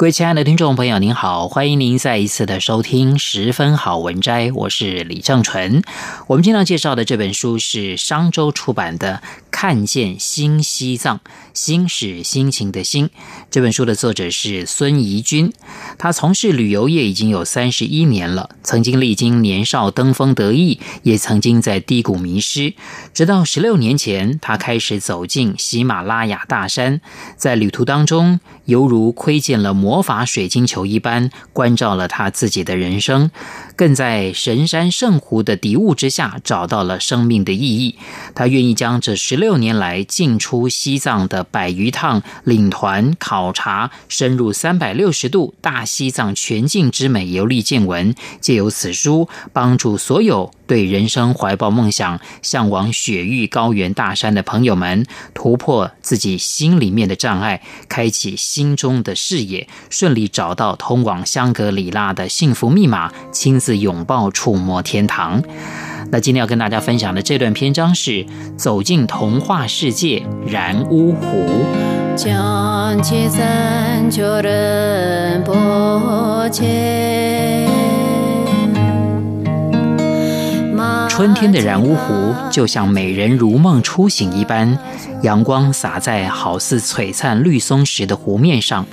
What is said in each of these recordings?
各位亲爱的听众朋友，您好，欢迎您再一次的收听《十分好文摘》，我是李正纯。我们今天介绍的这本书是商周出版的。看见新西藏，心是心情的心。这本书的作者是孙怡君，他从事旅游业已经有三十一年了，曾经历经年少登峰得意，也曾经在低谷迷失。直到十六年前，他开始走进喜马拉雅大山，在旅途当中，犹如窥见了魔魔法水晶球一般，关照了他自己的人生。更在神山圣湖的底雾之下找到了生命的意义。他愿意将这十六年来进出西藏的百余趟领团考察，深入三百六十度大西藏全境之美游历见闻，借由此书帮助所有对人生怀抱梦想、向往雪域高原大山的朋友们，突破自己心里面的障碍，开启心中的视野，顺利找到通往香格里拉的幸福密码，亲自。拥抱触摸天堂。那今天要跟大家分享的这段篇章是走进童话世界然乌湖。春天的然乌湖就像美人如梦初醒一般，阳光洒在好似璀璨绿松石的湖面上。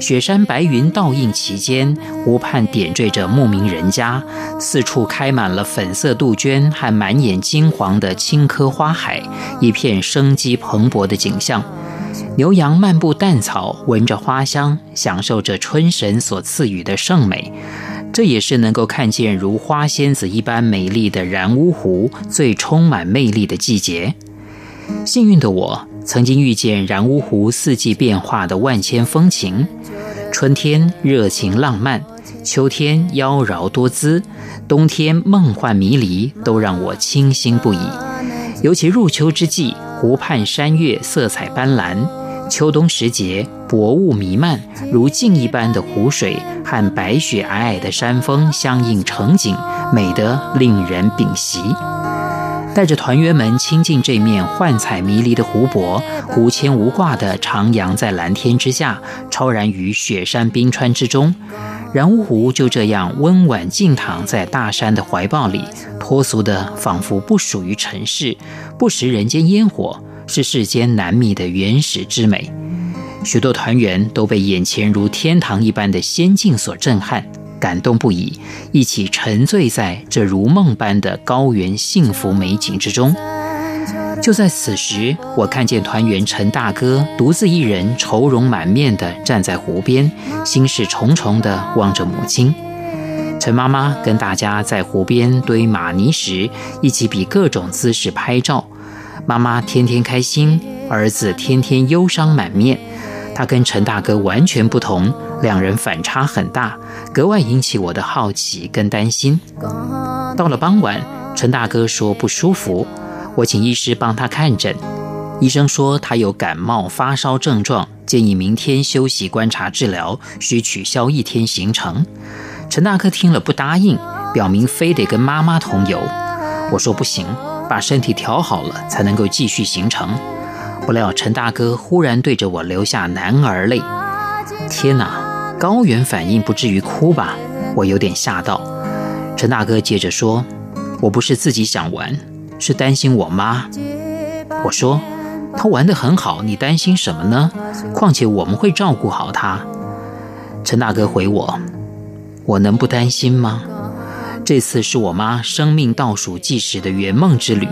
雪山白云倒映其间，湖畔点缀着牧民人家，四处开满了粉色杜鹃和满眼金黄的青稞花海，一片生机蓬勃的景象。牛羊漫步淡草，闻着花香，享受着春神所赐予的圣美。这也是能够看见如花仙子一般美丽的然乌湖最充满魅力的季节。幸运的我，曾经遇见然乌湖四季变化的万千风情。春天热情浪漫，秋天妖娆多姿，冬天梦幻迷离，都让我倾心不已。尤其入秋之际，湖畔山月色彩斑斓；秋冬时节，薄雾弥漫，如镜一般的湖水和白雪皑皑的山峰相映成景，美得令人屏息。带着团员们亲近这面幻彩迷离的湖泊，无牵无挂地徜徉在蓝天之下，超然于雪山冰川之中。然乌湖就这样温婉静躺在大山的怀抱里，脱俗的仿佛不属于尘世，不食人间烟火，是世间难觅的原始之美。许多团员都被眼前如天堂一般的仙境所震撼。感动不已，一起沉醉在这如梦般的高原幸福美景之中。就在此时，我看见团员陈大哥独自一人愁容满面地站在湖边，心事重重地望着母亲。陈妈妈跟大家在湖边堆玛尼石，一起比各种姿势拍照。妈妈天天开心，儿子天天忧伤满面。他跟陈大哥完全不同，两人反差很大，格外引起我的好奇跟担心。到了傍晚，陈大哥说不舒服，我请医师帮他看诊。医生说他有感冒发烧症状，建议明天休息观察治疗，需取消一天行程。陈大哥听了不答应，表明非得跟妈妈同游。我说不行，把身体调好了才能够继续行程。不料陈大哥忽然对着我流下男儿泪，天哪！高原反应不至于哭吧？我有点吓到。陈大哥接着说：“我不是自己想玩，是担心我妈。”我说：“她玩得很好，你担心什么呢？况且我们会照顾好她。”陈大哥回我：“我能不担心吗？这次是我妈生命倒数计时的圆梦之旅。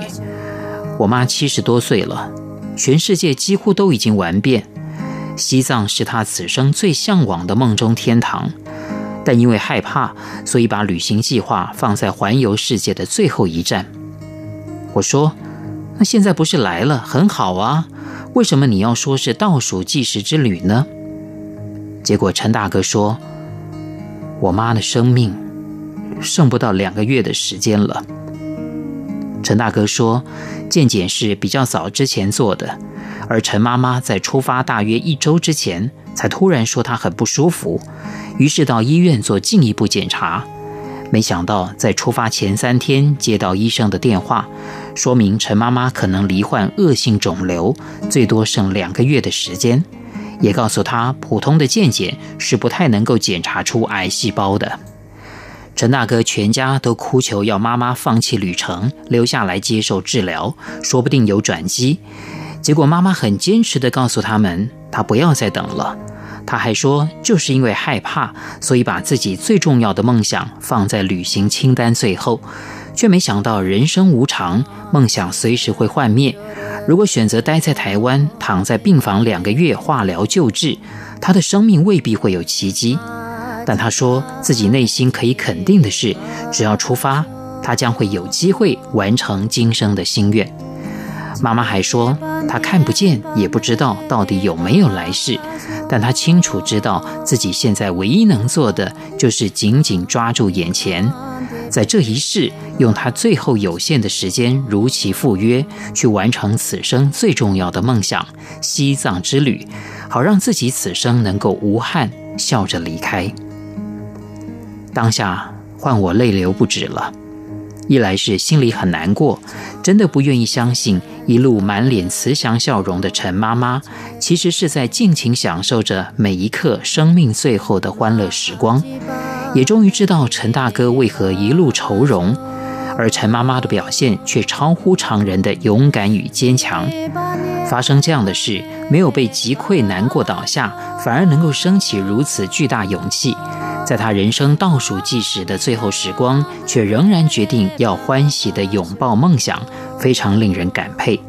我妈七十多岁了。”全世界几乎都已经玩遍，西藏是他此生最向往的梦中天堂。但因为害怕，所以把旅行计划放在环游世界的最后一站。我说：“那现在不是来了，很好啊，为什么你要说是倒数计时之旅呢？”结果陈大哥说：“我妈的生命剩不到两个月的时间了。”陈大哥说：“健检是比较早之前做的，而陈妈妈在出发大约一周之前，才突然说她很不舒服。”于是到医院做进一步检查，没想到在出发前三天接到医生的电话，说明陈妈妈可能罹患恶性肿瘤，最多剩两个月的时间，也告诉她普通的健检是不太能够检查出癌细胞的。陈大哥全家都哭求要妈妈放弃旅程，留下来接受治疗，说不定有转机。结果妈妈很坚持地告诉他们，她不要再等了。他还说，就是因为害怕，所以把自己最重要的梦想放在旅行清单最后，却没想到人生无常，梦想随时会幻灭。如果选择待在台湾，躺在病房两个月化疗救治，他的生命未必会有奇迹。但他说自己内心可以肯定的是，只要出发，他将会有机会完成今生的心愿。妈妈还说，她看不见，也不知道到底有没有来世，但她清楚知道自己现在唯一能做的就是紧紧抓住眼前，在这一世用她最后有限的时间如期赴约，去完成此生最重要的梦想——西藏之旅，好让自己此生能够无憾笑着离开。当下换我泪流不止了。一来是心里很难过，真的不愿意相信一路满脸慈祥笑容的陈妈妈，其实是在尽情享受着每一刻生命最后的欢乐时光。也终于知道陈大哥为何一路愁容，而陈妈妈的表现却超乎常人的勇敢与坚强。发生这样的事，没有被击溃难过倒下，反而能够升起如此巨大勇气。在他人生倒数计时的最后时光，却仍然决定要欢喜地拥抱梦想，非常令人感佩。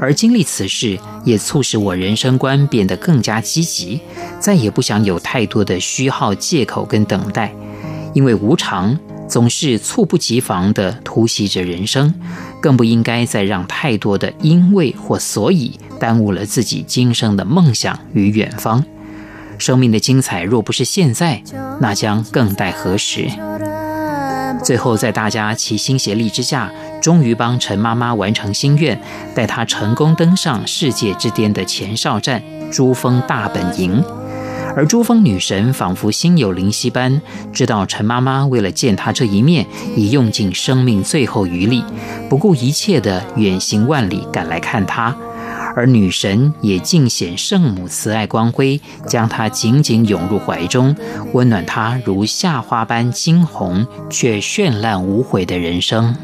而经历此事，也促使我人生观变得更加积极，再也不想有太多的虚耗借口跟等待，因为无常总是猝不及防地突袭着人生，更不应该再让太多的因为或所以耽误了自己今生的梦想与远方。生命的精彩若不是现在，那将更待何时？最后，在大家齐心协力之下，终于帮陈妈妈完成心愿，带她成功登上世界之巅的前哨站——珠峰大本营。而珠峰女神仿佛心有灵犀般，知道陈妈妈为了见她这一面，已用尽生命最后余力，不顾一切的远行万里赶来看她。而女神也尽显圣母慈爱光辉，将她紧紧拥入怀中，温暖她如夏花般惊红却绚烂无悔的人生。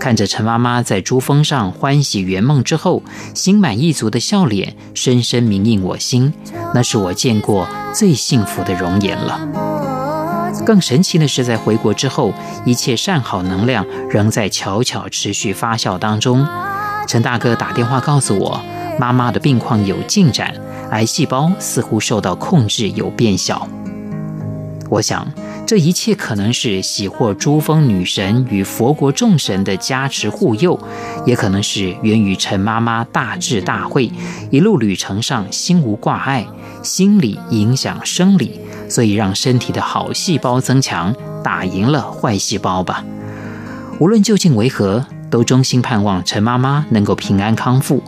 看着陈妈妈在珠峰上欢喜圆梦之后，心满意足的笑脸，深深铭印我心。那是我见过最幸福的容颜了。更神奇的是，在回国之后，一切善好能量仍在悄悄持续发酵当中。陈大哥打电话告诉我。妈妈的病况有进展，癌细胞似乎受到控制，有变小。我想，这一切可能是喜获珠峰女神与佛国众神的加持护佑，也可能是源于陈妈妈大智大慧，一路旅程上心无挂碍，心理影响生理，所以让身体的好细胞增强，打赢了坏细胞吧。无论究竟为何。都衷心盼望陈妈妈能够平安康复，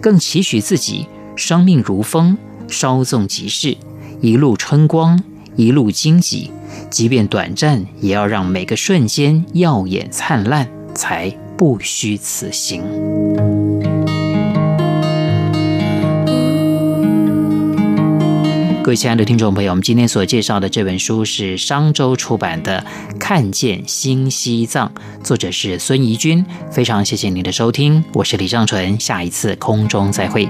更期许自己生命如风，稍纵即逝，一路春光，一路荆棘，即便短暂，也要让每个瞬间耀眼灿烂，才不虚此行。各位亲爱的听众朋友，我们今天所介绍的这本书是商周出版的《看见新西藏》，作者是孙怡君。非常谢谢您的收听，我是李尚淳，下一次空中再会。